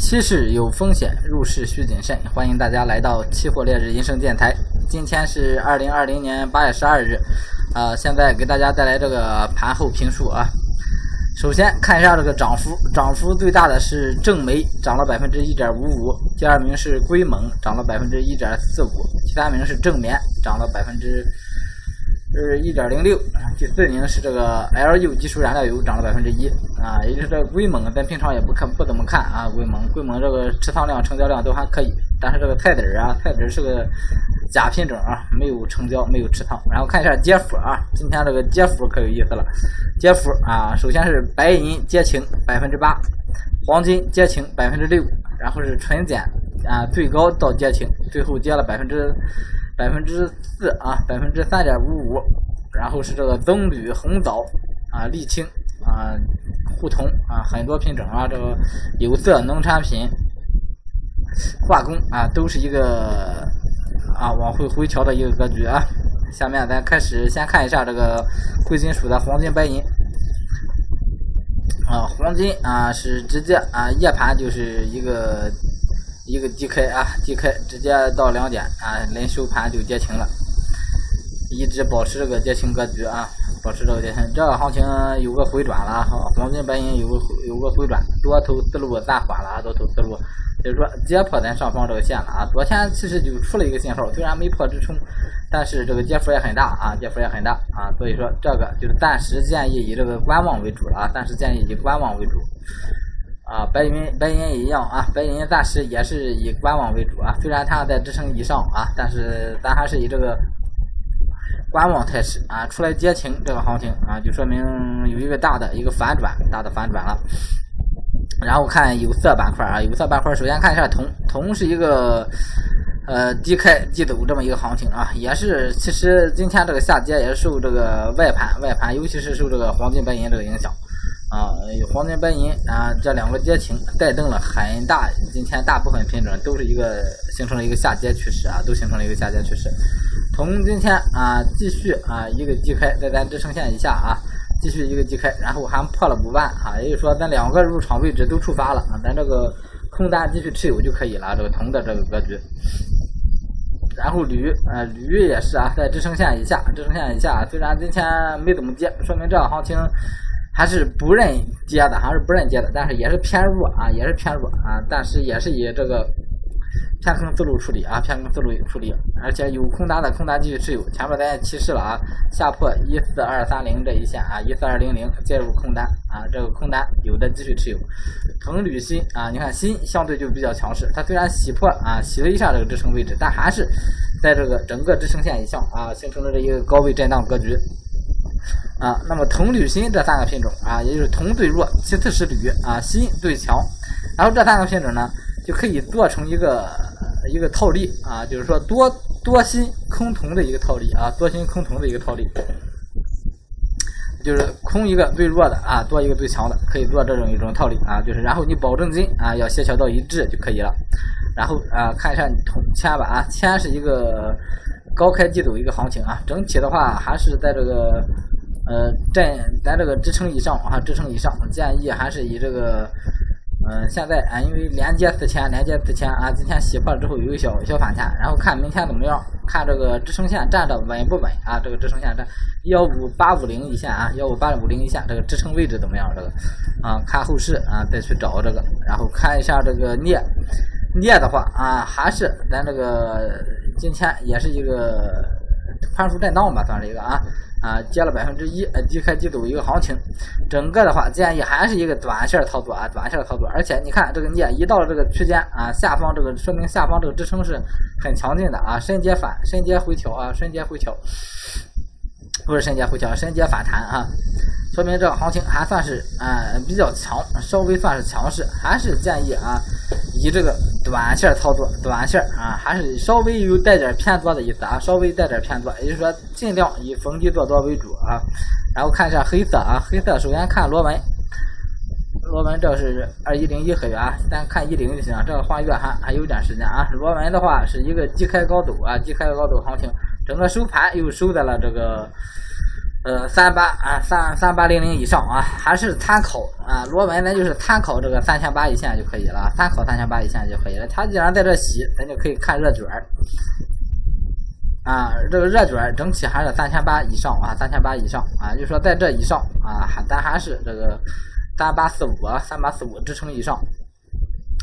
期市有风险，入市需谨慎。欢迎大家来到期货烈日银声电台。今天是二零二零年八月十二日，啊，现在给大家带来这个盘后评述啊。首先看一下这个涨幅，涨幅最大的是正煤，涨了百分之一点五五；第二名是硅锰，涨了百分之一点四五；第三名是正棉，涨了百分之。是一点零六，第四名是这个 LU 技术燃料油涨了百分之一啊，也就是这个硅锰，咱平常也不看不怎么看啊，硅锰硅锰这个持仓量、成交量都还可以，但是这个菜籽啊，菜籽是个假品种啊，没有成交，没有持仓。然后看一下跌幅啊，今天这个跌幅可有意思了，跌幅啊，首先是白银跌停百分之八，黄金跌停百分之六，然后是纯碱啊，最高到跌停，最后跌了百分之。百分之四啊，百分之三点五五，然后是这个棕榈、红枣啊、沥青啊、沪铜啊，很多品种啊，这个有色、农产品、化工啊，都是一个啊往回回调的一个格局啊。下面咱开始先看一下这个贵金属的黄金、白银啊，黄金啊是直接啊夜盘就是一个。一个低开啊，低开直接到两点啊，临收盘就跌停了，一直保持这个跌停格局啊，保持这个跌停。这个行情有个回转了，黄金白银有个有个回转，多头思路暂缓了，多头思路就是说跌破咱上方这个线了啊。昨天其实就出了一个信号，虽然没破支撑，但是这个跌幅也很大啊，跌幅也很大啊。所以说这个就是暂时建议以这个观望为主了啊，暂时建议以观望为主。啊，白银白银也一样啊，白银暂时也是以观望为主啊。虽然它在支撑以上啊，但是咱还是以这个观望态势啊。出来跌停这个行情啊，就说明有一个大的一个反转，大的反转了。然后看有色板块啊，有色板块首先看一下铜，铜是一个呃低开低走这么一个行情啊，也是其实今天这个下跌也是受这个外盘外盘，尤其是受这个黄金白银这个影响。啊，黄金白银啊，这两个跌停带动了很大，今天大部分品种都是一个形成了一个下跌趋势啊，都形成了一个下跌趋势。从今天啊，继续啊一个低开，在咱支撑线以下啊，继续一个低开，然后还破了五万啊，也就是说咱两个入场位置都触发了啊，咱这个空单继续持有就可以了，这个铜的这个格局。然后铝啊，铝也是啊，在支撑线以下，支撑线以下，虽然今天没怎么跌，说明这个行情。还是不认跌的，还是不认跌的，但是也是偏弱啊，也是偏弱啊，但是也是以这个偏空思路处理啊，偏空思路处理，而且有空单的空单继续持有，前面咱也提示了啊，下破一四二三零这一线啊，一四二零零介入空单啊，这个空单有的继续持有。铜铝锌啊，你看锌相对就比较强势，它虽然洗破啊，洗了一下这个支撑位置，但还是在这个整个支撑线以上啊，形成了这一个高位震荡格局。啊，那么铜、铝、锌这三个品种啊，也就是铜最弱，其次是铝啊，锌最强。然后这三个品种呢，就可以做成一个一个套利啊，就是说多多锌空铜的一个套利啊，多锌空铜的一个套利，就是空一个最弱的啊，多一个最强的，可以做这种一种套利啊，就是然后你保证金啊要协调到一致就可以了。然后啊，看一下铜铅吧啊，铅是一个高开低走一个行情啊，整体的话还是在这个。呃，在咱这个支撑以上啊，支撑以上，建议还是以这个，嗯，现在啊，因为连接四千，连接四千啊，今天洗破了之后有一个小小反弹，然后看明天怎么样，看这个支撑线站的稳不稳啊？这个支撑线站幺五八五零一线啊，幺五八五零一线这个支撑位置怎么样？这个啊，看后市啊，再去找这个，然后看一下这个镍，镍的话啊，还是咱这个今天也是一个宽幅震荡吧，算是一个啊。啊，跌了百分之一，呃，低开低走一个行情，整个的话建议还是一个短线操作啊，短线操作。而且你看这个镍一到了这个区间啊，下方这个说明下方这个支撑是很强劲的啊，深阶反，深阶回调啊，深阶回调，不是深阶回调，深阶反弹啊。说明这个行情还算是啊比较强，稍微算是强势，还是建议啊以这个短线操作，短线啊还是稍微有带点偏多的意思啊，稍微带点偏多，也就是说尽量以逢低做多为主啊。然后看一下黑色啊，黑色首先看螺纹，螺纹这是二一零一合约啊，咱看一零就行，这个换月还还有点时间啊。螺纹的话是一个低开高走啊，低开高走行情，整个收盘又收在了这个。呃三八啊三三八零零以上啊，还是参考啊螺纹，咱就是参考这个三千八一线就可以了，参考三千八一线就可以了。它既然在这洗，咱就可以看热卷啊，这个热卷整体还是三千八以上啊，三千八以上啊，就说在这以上啊，咱还是这个三八四五三八四五支撑以上。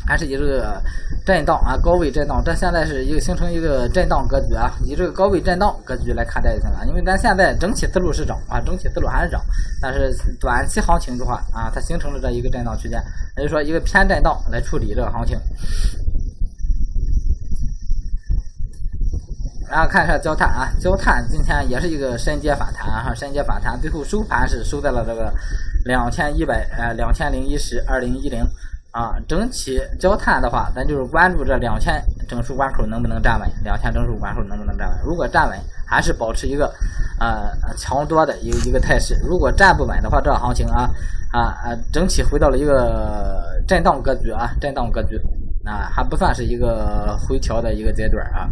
还是以这个震荡啊，高位震荡，这现在是一个形成一个震荡格局啊，以这个高位震荡格局来看待就行了。因为咱现在整体思路是涨啊，整体思路还是涨，但是短期行情的话啊，它形成了这一个震荡区间，也就是说一个偏震荡来处理这个行情。然后看一下焦炭啊，焦炭今天也是一个深阶反弹啊，深阶反弹，最后收盘是收在了这个两千一百呃两千零一十二零一零。啊，整体焦炭的话，咱就是关注这两千整数关口能不能站稳，两千整数关口能不能站稳。如果站稳，还是保持一个呃强多的一个一个态势；如果站不稳的话，这行情啊啊啊，整体回到了一个震荡格局啊，震荡格局啊，还不算是一个回调的一个阶段啊。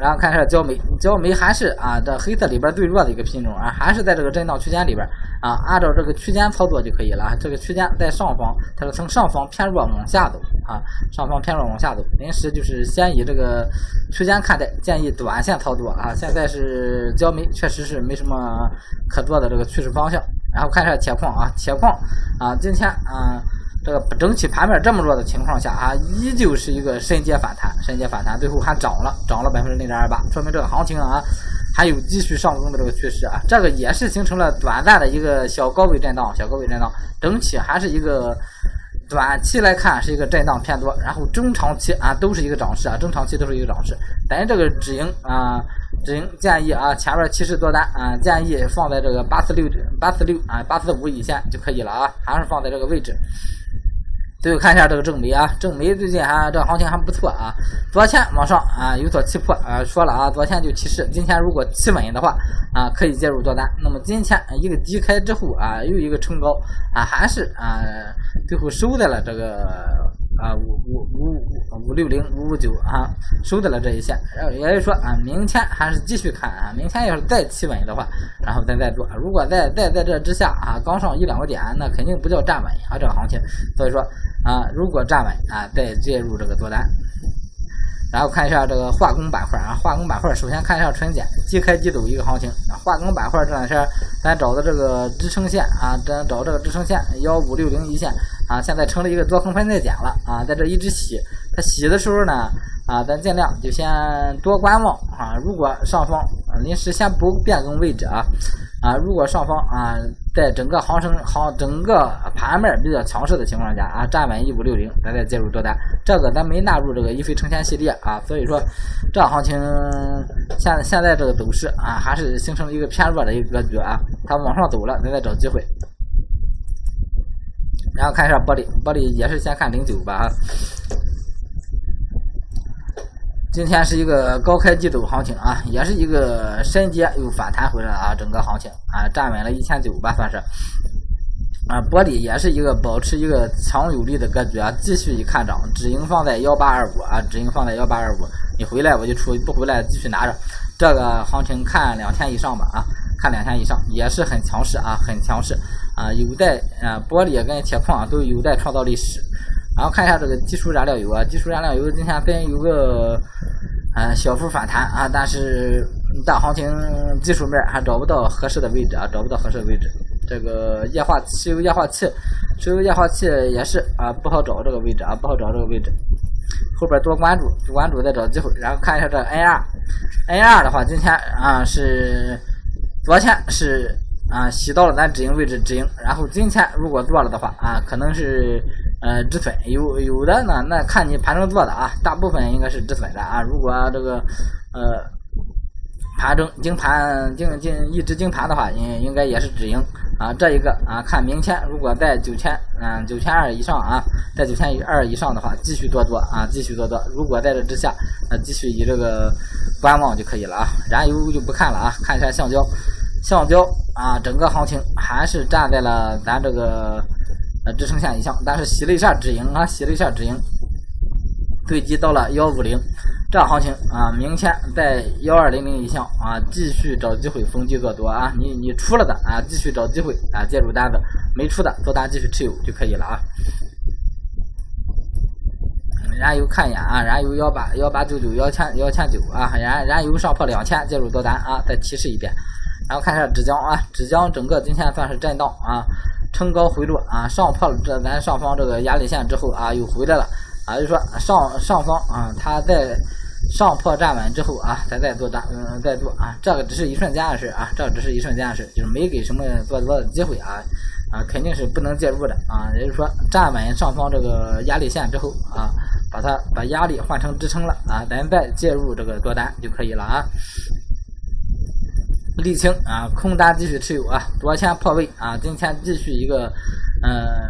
然后看一下焦煤，焦煤还是啊，这黑色里边最弱的一个品种啊，还是在这个震荡区间里边啊，按照这个区间操作就可以了。这个区间在上方，它是从上方偏弱往下走啊，上方偏弱往下走。临时就是先以这个区间看待，建议短线操作啊。现在是焦煤确实是没什么可做的这个趋势方向。然后看一下铁矿啊，铁矿啊，今天啊。这个整体盘面这么弱的情况下啊，依旧是一个深阶反弹，深阶反弹，最后还涨了，涨了百分之零点二八，说明这个行情啊，还有继续上攻的这个趋势啊。这个也是形成了短暂的一个小高位震荡，小高位震荡，整体还是一个短期来看是一个震荡偏多，然后中长期啊都是一个涨势啊，中长期都是一个涨势。咱这个止盈啊，止盈建议啊，前面七十多单啊，建议放在这个八四六八四六啊八四五以线就可以了啊，还是放在这个位置。最后看一下这个正煤啊，正煤最近啊这个行情还不错啊。昨天往上啊有所起破啊，说了啊，昨天就提示，今天如果企稳的话啊，可以介入做单。那么今天一个低开之后啊，又一个冲高啊，还是啊，最后收在了这个。啊，五五五五五六零五五九啊，收到了这一线，然后也就是说啊，明天还是继续看啊，明天要是再企稳的话，然后咱再做。如果再再在这之下啊，刚上一两个点，那肯定不叫站稳啊，这个行情。所以说啊，如果站稳啊，再介入这个多单。然后看一下这个化工板块啊，化工板块首先看一下纯碱，即开即走一个行情。化工板块这两天咱找的这个支撑线啊，咱找这个支撑线幺五六零一线啊，现在成了一个多空分界点了啊，在这一直洗，它洗的时候呢啊，咱尽量就先多观望啊，如果上方临时先不变更位置啊。啊，如果上方啊，在整个行情行整个盘面比较强势的情况下啊，站稳一五六零，咱再介入多单。这个咱没纳入这个一飞冲天系列啊，所以说这行情现现在这个走势啊，还是形成了一个偏弱的一个格局啊。它往上走了，咱再找机会。然后看一下玻璃，玻璃也是先看零九吧啊。今天是一个高开低走行情啊，也是一个深跌又反弹回来啊，整个行情啊站稳了一千九吧，算是啊，玻璃也是一个保持一个强有力的格局啊，继续一看涨，止盈放在幺八二五啊，止盈放在幺八二五，你回来我就出，不回来继续拿着，这个行情看两天以上吧啊，看两天以上也是很强势啊，很强势啊，有待啊，玻璃跟铁矿都有待创造历史。然后看一下这个基础燃料油啊，基础燃料油今天虽然有个呃小幅反弹啊，但是大行情技术面还找不到合适的位置啊，找不到合适的位置。这个液化汽油液化气，石油液化气也是啊，不好找这个位置啊，不好找这个位置。后边多关注，多关注再找机会。然后看一下这 N 二，N 二的话今天啊是昨天是啊洗到了咱止盈位置止盈，然后今天如果做了的话啊，可能是。呃，止损有有的呢，那看你盘中做的啊，大部分应该是止损的啊。如果这个呃盘中经盘经经一直经盘的话，应应该也是止盈啊。这一个啊，看明天如果在九千嗯九千二以上啊，在九千二以上的话，继续多做啊，继续多做。如果在这之下，那继续以这个观望就可以了啊。燃油就不看了啊，看一下橡胶，橡胶啊，整个行情还是站在了咱这个。呃，支撑线以上，但是洗了一下止盈啊，洗了一下止盈，最低到了幺五零，这行情啊，明天在幺二零零以上啊，继续找机会逢低做多啊。你你出了的啊，继续找机会啊，介入单子；没出的做单继续持有就可以了啊。燃油看一眼啊，燃油幺八幺八九九幺千幺千九啊，燃燃油上破两千介入多单啊，再提示一遍。然后看一下纸浆啊，纸浆整个今天算是震荡啊，冲高回落啊，上破了这咱上方这个压力线之后啊，又回来了啊，就说上上方啊，它在上破站稳之后啊，咱再做单，嗯，再做啊，这个只是一瞬间的事啊，这只是一瞬间的事，就是没给什么做多的机会啊啊，肯定是不能介入的啊，也就是说站稳上方这个压力线之后啊，把它把压力换成支撑了啊，咱再介入这个多单就可以了啊。沥青啊，空单继续持有啊，昨天破位啊，今天继续一个，呃，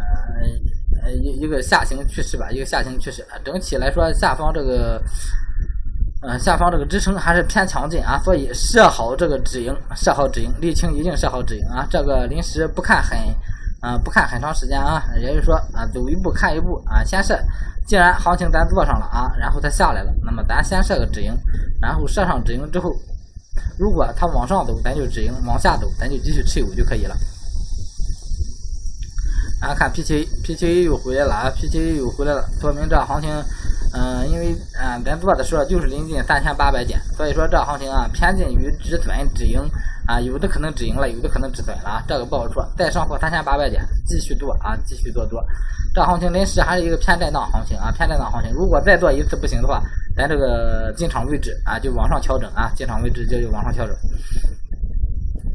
一一个下行趋势吧，一个下行趋势。整体来说，下方这个，呃，下方这个支撑还是偏强劲啊，所以设好这个止盈，设好止盈，沥青一定设好止盈啊。这个临时不看很，啊，不看很长时间啊，也就是说啊，走一步看一步啊，先设。既然行情咱做上了啊，然后它下来了，那么咱先设个止盈，然后设上止盈之后。如果它往上走，咱就止盈；往下走，咱就继续持有就可以了。然后看 P 七 P 七又回来了啊，P 七又回来了，说明这行情，嗯，因为嗯，咱做的时候就是临近三千八百点，所以说这行情啊偏近于止损止盈啊，有的可能止盈了，有的可能止损了，这个不好说。再上破三千八百点，继续做啊，继续做多。这行情临时还是一个偏震荡行情啊，偏震荡行情。如果再做一次不行的话，咱这个进场位置啊，就往上调整啊，进场位置就就往上调整。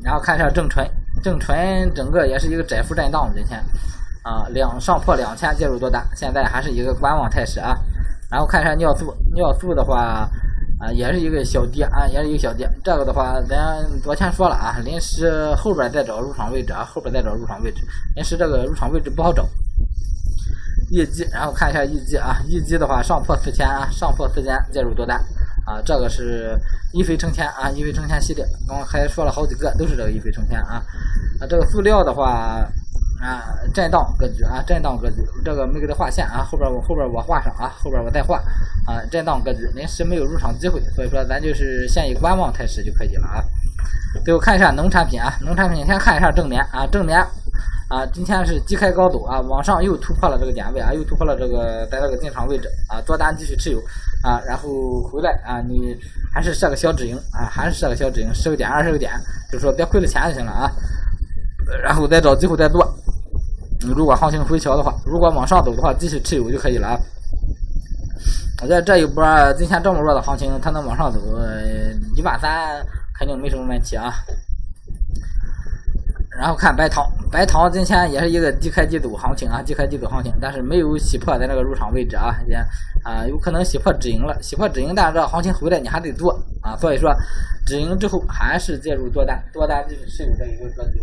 然后看一下正纯，正纯整个也是一个窄幅震荡，今天啊两上破两千介入多单，现在还是一个观望态势啊。然后看一下尿素，尿素的话啊也是一个小跌啊，也是一个小跌。这个的话，咱昨天说了啊，临时后边再找入场位置啊，后边再找入场位置，临时这个入场位置不好找。业绩，然后看一下业绩啊，业绩的话上破四千啊，上破四千介入多单啊，这个是一飞冲天啊，一飞冲天系列，刚刚还说了好几个，都是这个一飞冲天啊。啊，这个塑料的话啊，震荡格局啊，震荡格局，这个没给它画线啊，后边我后边我画上啊，后边我再画啊，震荡格局，临时没有入场机会，所以说咱就是先以观望态势就可以了啊。最后看一下农产品啊，农产品先看一下正棉啊，正棉。啊，今天是低开高走啊，往上又突破了这个点位啊，又突破了这个在这个进场位置啊，多单继续持有啊，然后回来啊，你还是设个小止盈啊，还是设个小止盈，十个点二十个点，就是说别亏了钱就行了啊，然后再找机会再做。你如果行情回调的话，如果往上走的话，继续持有就可以了啊。我觉得这一波今天这么弱的行情，它能往上走一万三，肯定没什么问题啊。然后看白糖，白糖今天也是一个低开低走行情啊，低开低走行情，但是没有洗破咱这个入场位置啊，也啊有可能洗破止盈了，洗破止盈，但是这行情回来你还得做啊，所以说止盈之后还是介入多单，多单就是持有这一个格局。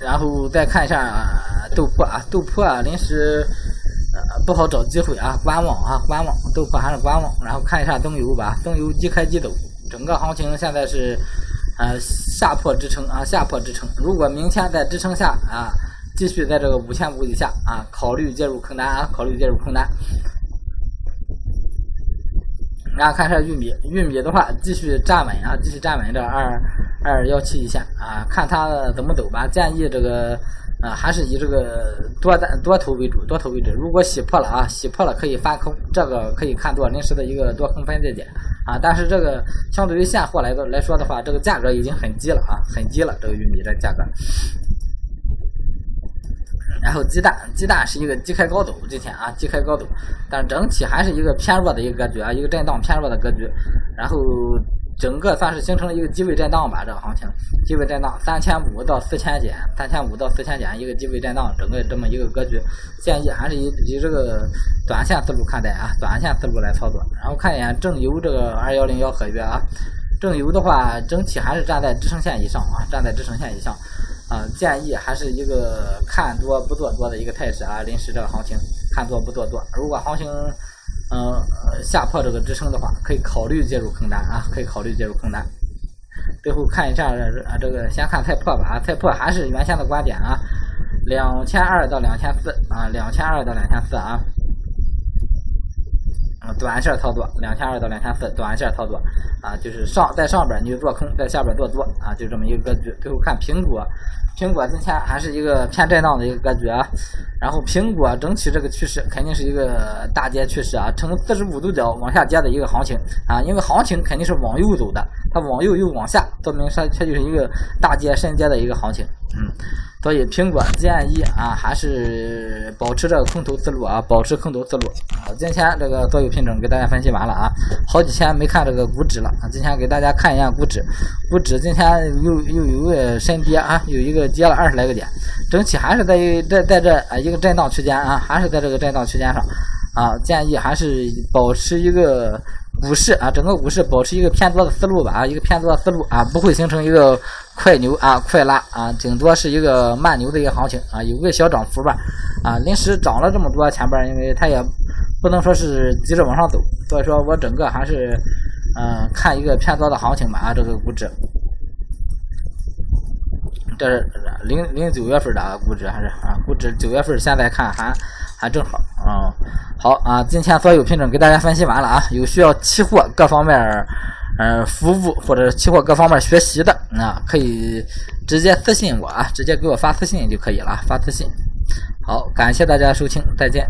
然后再看一下豆粕啊，豆粕啊临时不好找机会啊，观望啊观望，豆粕还是观望。然后看一下棕油吧，棕油低开低走。整个行情现在是，呃，下破支撑啊，下破支撑。如果明天在支撑下啊，继续在这个五千五以下啊，考虑介入空单啊，考虑介入空单。然后看一下玉米，玉米的话继续站稳啊，继续站稳这二二幺七一线啊，看它怎么走吧。建议这个。啊，还是以这个多单多头为主，多头为主。如果洗破了啊，洗破了可以翻空，这个可以看作临时的一个多空分界点啊。但是这个相对于现货来的来说的话，这个价格已经很低了啊，很低了。这个玉米的价格。然后鸡蛋，鸡蛋是一个低开高走，今天啊低开高走，但整体还是一个偏弱的一个格局啊，一个震荡偏弱的格局。然后。整个算是形成了一个低位震荡吧，这个行情低位震荡，三千五到四千点，三千五到四千点一个低位震荡，整个这么一个格局，建议还是以以这个短线思路看待啊，短线思路来操作。然后看一眼正油这个二幺零幺合约啊，正油的话整体还是站在支撑线以上啊，站在支撑线以上啊，建议还是一个看多不做多的一个态势啊，临时这个行情看多不做多，如果行情。嗯，下破这个支撑的话，可以考虑介入空单啊，可以考虑介入空单。最后看一下啊，这个先看菜破吧啊，菜破还是原先的观点啊，两千二到两千四啊，两千二到两千四啊。短线操作，两千二到两千四，短线操作啊，就是上在上边你就做空，在下边做多啊，就这么一个格局。最后看苹果，苹果今天还是一个偏震荡的一个格局啊。然后苹果整体这个趋势肯定是一个大跌趋势啊，呈四十五度角往下跌的一个行情啊，因为行情肯定是往右走的，它往右又往下，说明它它就是一个大跌深跌的一个行情，嗯。所以苹果建议啊，还是保持这个空头思路啊，保持空头思路啊。今天这个所有品种给大家分析完了啊，好几天没看这个股指了啊。今天给大家看一下股指，股指今天又又有个深跌啊，有一个跌了二十来个点，整体还是在在在这啊一个震荡区间啊，还是在这个震荡区间上啊。建议还是保持一个。股市啊，整个股市保持一个偏多的思路吧啊，一个偏多的思路啊，不会形成一个快牛啊、快拉啊，顶多是一个慢牛的一个行情啊，有个小涨幅吧啊，临时涨了这么多，前边因为它也不能说是急着往上走，所以说我整个还是嗯看一个偏多的行情吧啊，这个股指，这是零零九月份的股指还是啊，股指九月份现在看还。还正好啊，好啊，今天所有品种给大家分析完了啊，有需要期货各方面嗯服务或者期货各方面学习的啊，可以直接私信我啊，直接给我发私信就可以了，发私信。好，感谢大家收听，再见。